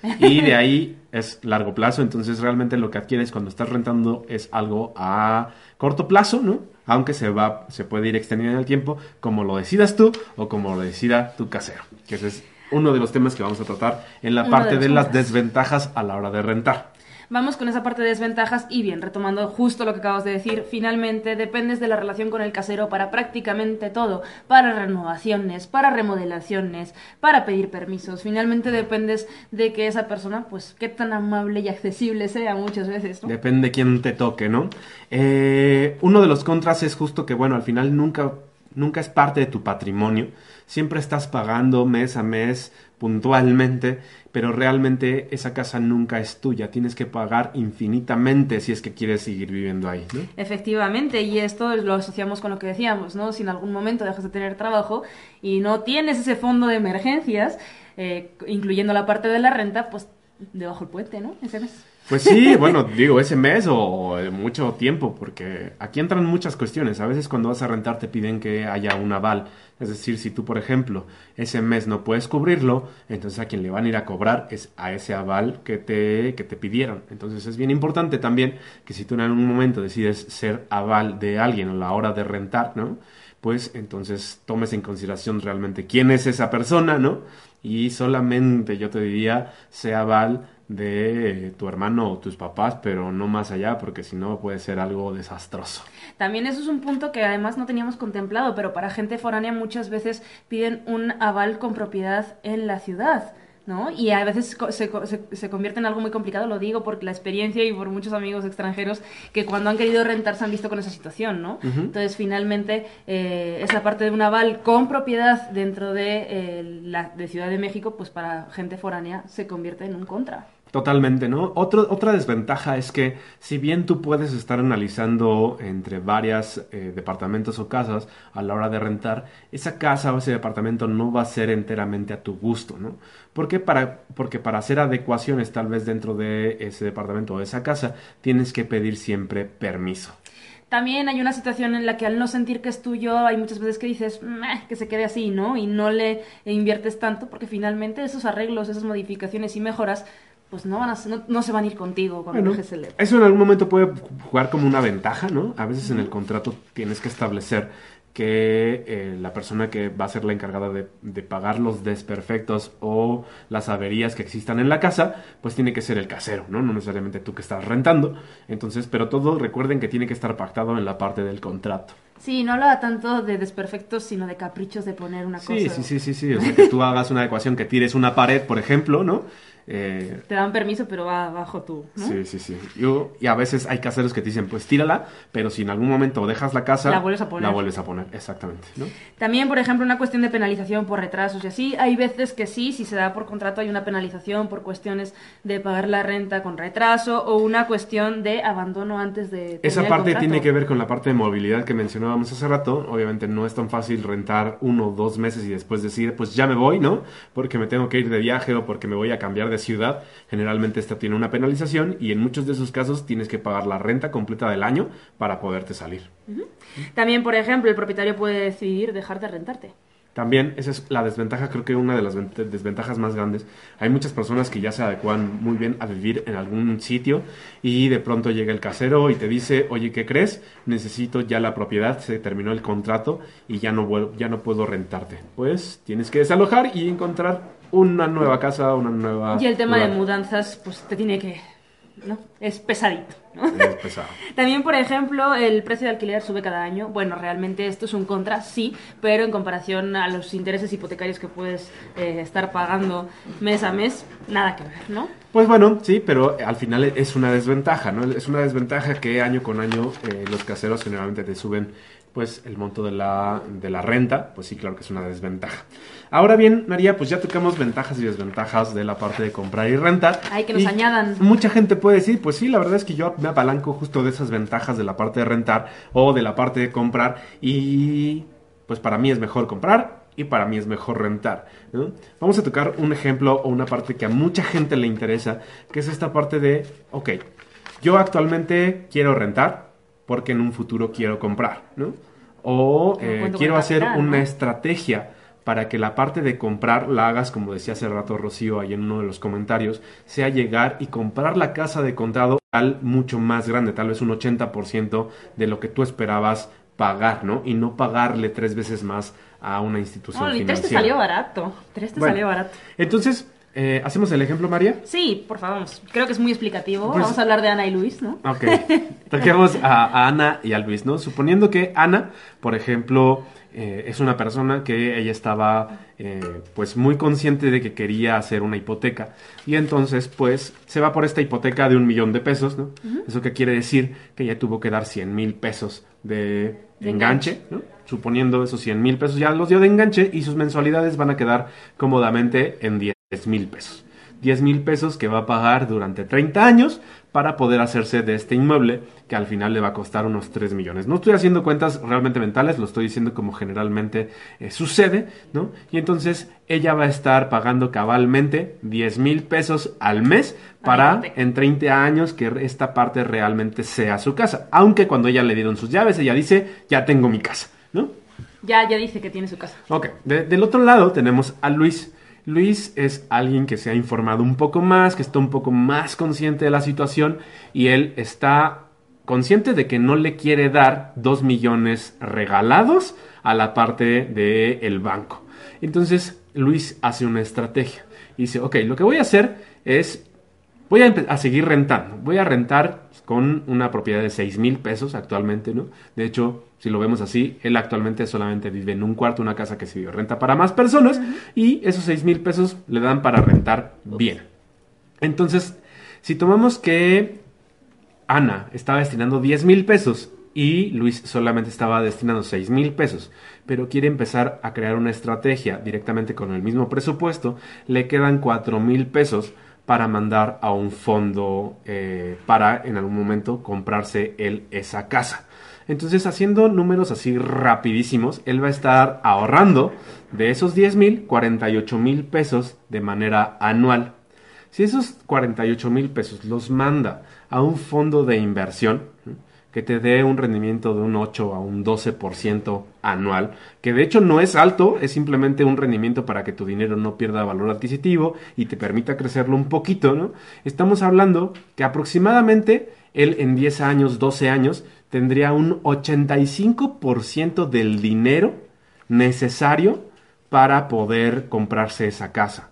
Speaker 2: Y de ahí es largo plazo, entonces realmente lo que adquieres cuando estás rentando es algo a corto plazo, ¿no? Aunque se va, se puede ir extendiendo en el tiempo, como lo decidas tú o como lo decida tu casero. Que ese es uno de los temas que vamos a tratar en la
Speaker 3: Uno
Speaker 2: parte
Speaker 3: de
Speaker 2: las desventajas a la hora de rentar.
Speaker 3: Vamos con esa parte de desventajas y bien, retomando justo lo que acabas de decir, finalmente dependes de la relación con el casero para prácticamente todo, para renovaciones, para remodelaciones, para pedir permisos. Finalmente dependes de que esa persona, pues, qué tan amable y accesible sea muchas veces, ¿no?
Speaker 2: Depende quién te toque, ¿no? Eh, uno de los contras es justo que, bueno, al final nunca, nunca es parte de tu patrimonio. Siempre estás pagando mes a mes, puntualmente, pero realmente esa casa nunca es tuya. Tienes que pagar infinitamente si es que quieres seguir viviendo ahí, ¿no?
Speaker 3: Efectivamente, y esto lo asociamos con lo que decíamos, ¿no? Si en algún momento dejas de tener trabajo y no tienes ese fondo de emergencias, eh, incluyendo la parte de la renta, pues debajo el puente, ¿no? Ese mes.
Speaker 2: Pues sí, bueno, digo, ese mes o mucho tiempo, porque aquí entran muchas cuestiones. A veces cuando vas a rentar te piden que haya un aval. Es decir, si tú, por ejemplo, ese mes no puedes cubrirlo, entonces a quien le van a ir a cobrar es a ese aval que te, que te pidieron. Entonces es bien importante también que si tú en algún momento decides ser aval de alguien a la hora de rentar, ¿no? Pues entonces tomes en consideración realmente quién es esa persona, ¿no? Y solamente yo te diría, sea aval de eh, tu hermano o tus papás, pero no más allá, porque si no puede ser algo desastroso.
Speaker 3: También eso es un punto que además no teníamos contemplado, pero para gente foránea muchas veces piden un aval con propiedad en la ciudad. ¿No? Y a veces se, se- se convierte en algo muy complicado, lo digo por la experiencia y por muchos amigos extranjeros que cuando han querido rentar se han visto con esa situación, ¿no? Entonces, finalmente, eh, esa parte de un aval con propiedad dentro de, eh, la, de Ciudad de México, pues para gente foránea se convierte en un contra.
Speaker 2: Totalmente, ¿no? Otra desventaja es que si bien tú puedes estar analizando entre varias eh, departamentos o casas a la hora de rentar, esa casa o ese departamento no va a ser enteramente a tu gusto, ¿no? Porque para, porque para hacer adecuaciones tal vez dentro de ese departamento o de esa casa, tienes que pedir siempre permiso.
Speaker 3: También hay una situación en la que al no sentir que es tuyo, hay muchas veces que dices que se quede así, ¿no? Y no le inviertes tanto porque finalmente esos arreglos, esas modificaciones y mejoras, pues no, van a, no, no se van a ir contigo cuando
Speaker 2: Bueno,
Speaker 3: dejes el
Speaker 2: eso en algún momento puede jugar como una ventaja, ¿no? A veces en el contrato tienes que establecer que eh, la persona que va a ser la encargada de, de pagar los desperfectos o las averías que existan en la casa, pues tiene que ser el casero, ¿no? No necesariamente tú que estás rentando. Entonces, pero todo recuerden que tiene que estar pactado en la parte del contrato.
Speaker 3: Sí, no hablaba tanto de desperfectos, sino de caprichos de poner una
Speaker 2: Sí,
Speaker 3: cosa.
Speaker 2: sí, sí, sí, sí. O sea, que tú hagas una adecuación, que tires una pared, por ejemplo, ¿no? Eh,
Speaker 3: Te dan permiso, pero va bajo tú, ¿no?
Speaker 2: Sí, sí, sí. Yo- y a veces hay caseros que te dicen, pues tírala, pero si en algún momento dejas la casa...
Speaker 3: La vuelves a poner.
Speaker 2: La vuelves a poner, exactamente, ¿no?
Speaker 3: También, por ejemplo, una cuestión de penalización por retrasos y así. Hay veces que sí, si se da por contrato hay una penalización por cuestiones de pagar la renta con retraso o una cuestión de abandono antes de...
Speaker 2: Esa
Speaker 3: terminar el
Speaker 2: parte
Speaker 3: contrato.
Speaker 2: tiene que ver con la parte de movilidad que mencionábamos hace rato. Obviamente no es tan fácil rentar uno o dos meses y después decir, pues ya me voy, ¿no? Porque me tengo que ir de viaje o porque me voy a cambiar de ciudad. Generalmente esta tiene una penalización y en muchos de esos casos tienes que pagar la renta completa del año para poderte salir.
Speaker 3: También, por ejemplo, el propietario puede decidir dejar de rentarte.
Speaker 2: También esa es la desventaja, creo que una de las vent- desventajas más grandes. Hay muchas personas que ya se adecuan muy bien a vivir en algún sitio y de pronto llega el casero y te dice, oye, ¿qué crees? Necesito ya la propiedad, se terminó el contrato y ya no, ya no puedo rentarte. Pues tienes que desalojar y encontrar una nueva casa, una nueva...
Speaker 3: Y el tema de
Speaker 2: lugar.
Speaker 3: mudanzas, pues te tiene que... ¿no? Es pesadito, ¿no?
Speaker 2: Es pesado.
Speaker 3: También, por ejemplo, el precio de alquiler sube cada año. Bueno, realmente esto es un contra, sí, pero en comparación a los intereses hipotecarios que puedes eh, estar pagando mes a mes, nada que ver, ¿no?
Speaker 2: Pues bueno, sí, pero al final es una desventaja, ¿no? Es una desventaja que año con año eh, los caseros generalmente te suben pues el monto de la, de la renta, pues sí, claro que es una desventaja. Ahora bien, María, pues ya tocamos ventajas y desventajas de la parte de comprar y rentar.
Speaker 3: Ay, que nos
Speaker 2: Y
Speaker 3: añadan.
Speaker 2: Mucha gente puede decir, pues sí, la verdad es que yo me apalanco justo de esas ventajas de la parte de rentar o de la parte de comprar y pues para mí es mejor comprar y para mí es mejor rentar. ¿no? Vamos a tocar un ejemplo o una parte que a mucha gente le interesa, que es esta parte de, ok, yo actualmente quiero rentar porque en un futuro quiero comprar, ¿no? O eh, quiero hacer una
Speaker 3: ¿no?
Speaker 2: estrategia para que la parte de comprar la hagas, como decía hace rato Rocío ahí en uno de los comentarios, sea llegar y comprar la casa de contado al mucho más grande, tal vez un 80% de lo que tú esperabas pagar, ¿no? Y no pagarle tres veces más a una institución
Speaker 3: No, y tres te
Speaker 2: financiera.
Speaker 3: salió barato. Tres te
Speaker 2: Bueno.
Speaker 3: salió barato.
Speaker 2: Entonces, eh, ¿hacemos el ejemplo, María?
Speaker 3: Sí, por favor. Creo que es muy explicativo.
Speaker 2: Pues-
Speaker 3: Vamos a hablar de Ana y Luis, ¿no?
Speaker 2: Ok. Toquemos a, a Ana y a Luis, ¿no? Suponiendo que Ana, por ejemplo, eh, es una persona que ella estaba eh, pues muy consciente de que quería hacer una hipoteca y entonces pues se va por esta hipoteca de un millón de pesos, ¿no? Eso que quiere decir que ella tuvo que dar 100 mil pesos de,
Speaker 3: De
Speaker 2: enganche, ¿no? Suponiendo esos 100 mil pesos ya los dio de enganche y sus mensualidades van a quedar cómodamente en 10 mil pesos. 10 mil pesos que va a pagar durante 30 años para poder hacerse de este inmueble que al final le va a costar unos 3 millones. No estoy haciendo cuentas realmente mentales, lo estoy diciendo como generalmente eh, sucede, ¿no? Y entonces ella va a estar pagando cabalmente 10 mil pesos al mes para en 30 años que esta parte realmente sea su casa. Aunque cuando ella le dieron sus llaves, ella dice, ya tengo mi casa, ¿no?
Speaker 3: Ya, ya dice que tiene su casa.
Speaker 2: Ok, de- del otro lado tenemos a Luis. Luis es alguien que se ha informado un poco más, que está un poco más consciente de la situación y él está consciente de que no le quiere dar dos millones regalados a la parte del banco. Entonces Luis hace una estrategia. Y dice, ok, lo que voy a hacer es Voy a seguir rentando. Voy a rentar con una propiedad de 6 mil pesos actualmente, ¿no? De hecho, si lo vemos así, él actualmente solamente vive en un cuarto, una casa que se dio renta para más personas y esos 6 mil pesos le dan para rentar bien. Entonces, si tomamos que Ana estaba destinando 10 mil pesos y Luis solamente estaba destinando 6 mil pesos, pero quiere empezar a crear una estrategia directamente con el mismo presupuesto, le quedan 4 mil pesos para mandar a un fondo eh, para en algún momento comprarse él esa casa. Entonces, haciendo números así rapidísimos, él va a estar ahorrando de esos 10 mil, 48 mil pesos de manera anual. Si esos 48 mil pesos los manda a un fondo de inversión. Que te dé un rendimiento de un 8 a un 12% anual, que de hecho no es alto, es simplemente un rendimiento para que tu dinero no pierda valor adquisitivo y te permita crecerlo un poquito, ¿no? Estamos hablando que aproximadamente él en 10 años, 12 años, tendría un 85% del dinero necesario para poder comprarse esa casa.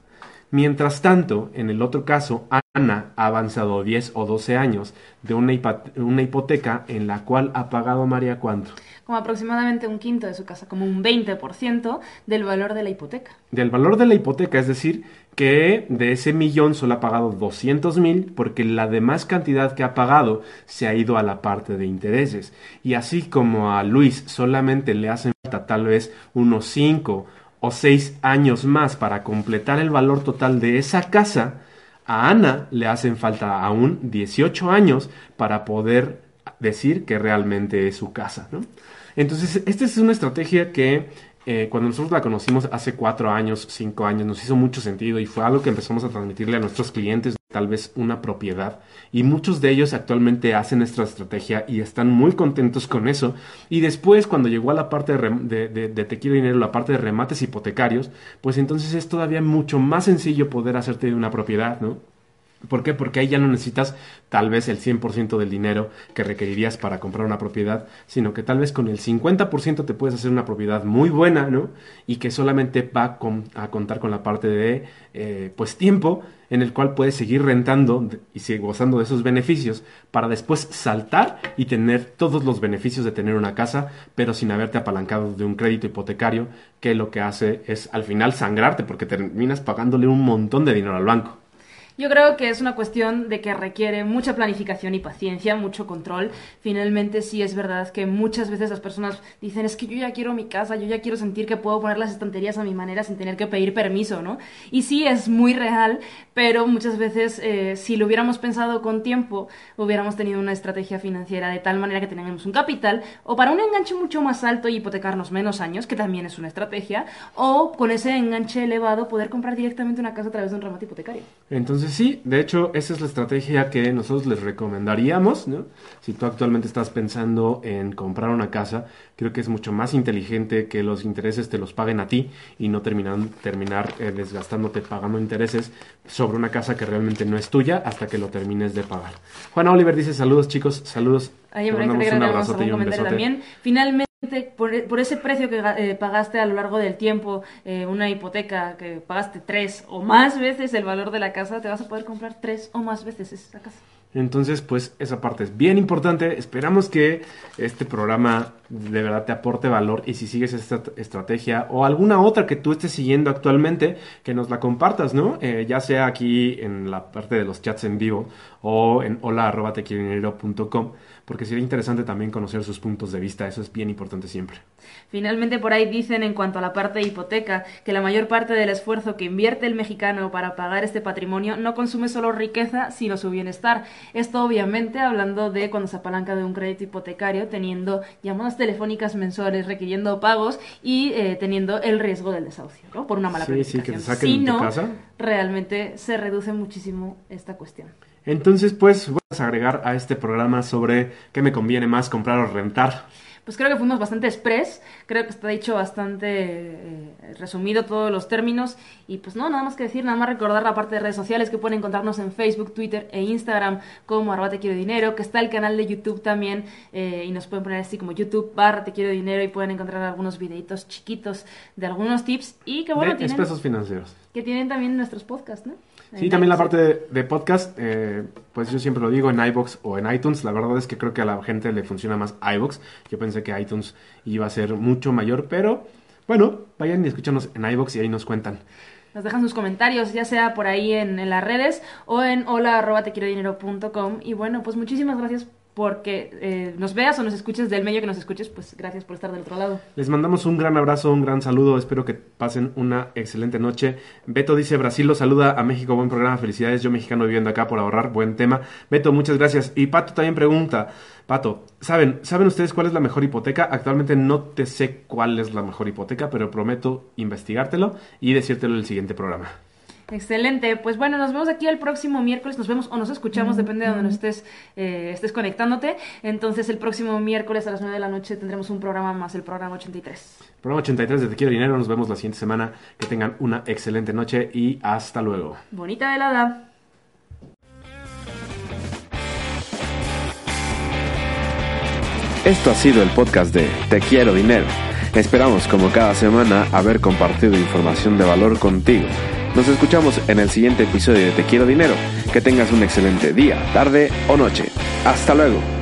Speaker 2: Mientras tanto, en el otro caso, Ana ha avanzado 10 o 12 años de una, hipoteca en la cual ha pagado María cuánto?
Speaker 3: Como aproximadamente un quinto de su casa, como un 20% del valor de la hipoteca.
Speaker 2: Del valor de la hipoteca, es decir, que de ese millón solo ha pagado 200 mil porque la demás cantidad que ha pagado se ha ido a la parte de intereses. Y así como a Luis solamente le hacen falta tal vez unos 5 o 6 años más para completar el valor total de esa casa, a Ana le hacen falta aún 18 años para poder decir que realmente es su casa. Entonces, esta es una estrategia que eh, cuando nosotros la conocimos hace cuatro años, cinco años, nos hizo mucho sentido y fue algo que empezamos a transmitirle a nuestros clientes, tal vez una propiedad. Y muchos de ellos actualmente hacen esta estrategia y están muy contentos con eso. Y después, cuando llegó a la parte de, de, de- Te quiero dinero, la parte de remates hipotecarios, pues entonces es todavía mucho más sencillo poder hacerte de una propiedad, ¿no? ¿Por qué? Porque ahí ya no necesitas tal vez el 100% del dinero que requerirías para comprar una propiedad, sino que tal vez con el 50% te puedes hacer una propiedad muy buena, ¿no? Y que solamente va con- a contar con la parte de, eh, pues, tiempo en el cual puedes seguir rentando y seguir gozando de esos beneficios para después saltar y tener todos los beneficios de tener una casa, pero sin haberte apalancado de un crédito hipotecario que lo que hace es al final sangrarte porque terminas pagándole un montón de dinero al banco.
Speaker 3: Yo creo que es una cuestión de que requiere mucha planificación y paciencia, mucho control. Finalmente sí es verdad que muchas veces las personas dicen es que yo ya quiero mi casa, yo ya quiero sentir que puedo poner las estanterías a mi manera sin tener que pedir permiso, ¿no? Y sí es muy real, pero muchas veces eh, si lo hubiéramos pensado con tiempo, hubiéramos tenido una estrategia financiera de tal manera que tenemos un capital o para un enganche mucho más alto y hipotecarnos menos años, que también es una estrategia, o con ese enganche elevado poder comprar directamente una casa a través de un remate hipotecario.
Speaker 2: Entonces, sí, de hecho, esa es la estrategia que nosotros les recomendaríamos, ¿no? Si tú actualmente estás pensando en comprar una casa, creo que es mucho más inteligente que los intereses te los paguen a ti y no terminan, terminar eh, desgastándote pagando intereses sobre una casa que realmente no es tuya hasta que lo termines de pagar. Juan Oliver dice saludos chicos, saludos.
Speaker 3: Ay, un abrazote y un besote. También. Finalmente por, ese precio que eh, pagaste a lo largo del tiempo, eh, una hipoteca que pagaste tres o más veces el valor de la casa, te vas a poder comprar tres o más veces esa casa.
Speaker 2: Entonces, pues esa parte es bien importante. Esperamos que este programa de verdad te aporte valor y si sigues esta estrategia o alguna otra que tú estés siguiendo actualmente, que nos la compartas, ¿no? Eh, ya sea aquí en la parte de los chats en vivo o en hola.tequierodinero.com porque sería interesante también conocer sus puntos de vista, eso es bien importante siempre.
Speaker 3: Finalmente, por ahí dicen en cuanto a la parte de hipoteca que la mayor parte del esfuerzo que invierte el mexicano para pagar este patrimonio no consume solo riqueza, sino su bienestar. Esto obviamente hablando de cuando se apalanca de un crédito hipotecario, teniendo llamadas telefónicas mensuales, requiriendo pagos y eh, teniendo el riesgo del desahucio, ¿no? Por una mala
Speaker 2: sí, Sí, que te saquen si
Speaker 3: no,
Speaker 2: casa.
Speaker 3: realmente se reduce muchísimo esta cuestión.
Speaker 2: Entonces, pues, voy a agregar a este programa sobre qué me conviene más comprar o rentar.
Speaker 3: Pues creo que fuimos bastante express, creo que está dicho bastante eh, resumido todos los términos y pues no, nada más que decir, nada más recordar la parte de redes sociales que pueden encontrarnos en Facebook, Twitter e Instagram como arroba te quiero dinero, que está el canal de YouTube también eh, y nos pueden poner así como YouTube barra te quiero dinero y pueden encontrar algunos videitos chiquitos de algunos tips y que bueno,
Speaker 2: de tienen, financieros.
Speaker 3: Que tienen también nuestros podcasts, ¿no?
Speaker 2: Sí, también la parte de, podcast, eh, pues yo siempre lo digo en iBox o en iTunes. La verdad es que creo que a la gente le funciona más iBox. Yo pensé que iTunes iba a ser mucho mayor, pero bueno, vayan y escúchanos en iBox y ahí nos cuentan.
Speaker 3: Nos dejan sus comentarios, ya sea por ahí en, las redes o en hola Y bueno, pues muchísimas gracias porque eh, nos veas o nos escuches del medio que nos escuches, pues gracias por estar del otro lado.
Speaker 2: Les mandamos un gran abrazo, un gran saludo, espero que pasen una excelente noche. Beto dice, Brasil lo saluda a México, buen programa, felicidades, yo mexicano viviendo acá por ahorrar, buen tema. Beto, muchas gracias. Y Pato también pregunta, Pato, ¿saben, ¿saben ustedes cuál es la mejor hipoteca? Actualmente no te sé cuál es la mejor hipoteca, pero prometo investigártelo y decírtelo en el siguiente programa.
Speaker 3: Excelente, pues bueno, nos vemos aquí el próximo miércoles, nos vemos o nos escuchamos, depende de donde nos estés, eh, estés conectándote. Entonces el próximo miércoles a las 9 de la noche tendremos un programa más, el programa 83.
Speaker 2: Programa 83 de Te Quiero Dinero, nos vemos la siguiente semana, que tengan una excelente noche y hasta luego.
Speaker 3: Bonita velada.
Speaker 1: Esto ha sido el podcast de Te Quiero Dinero. Esperamos como cada semana haber compartido información de valor contigo. Nos escuchamos en el siguiente episodio de Te Quiero Dinero. Que tengas un excelente día, tarde o noche. Hasta luego.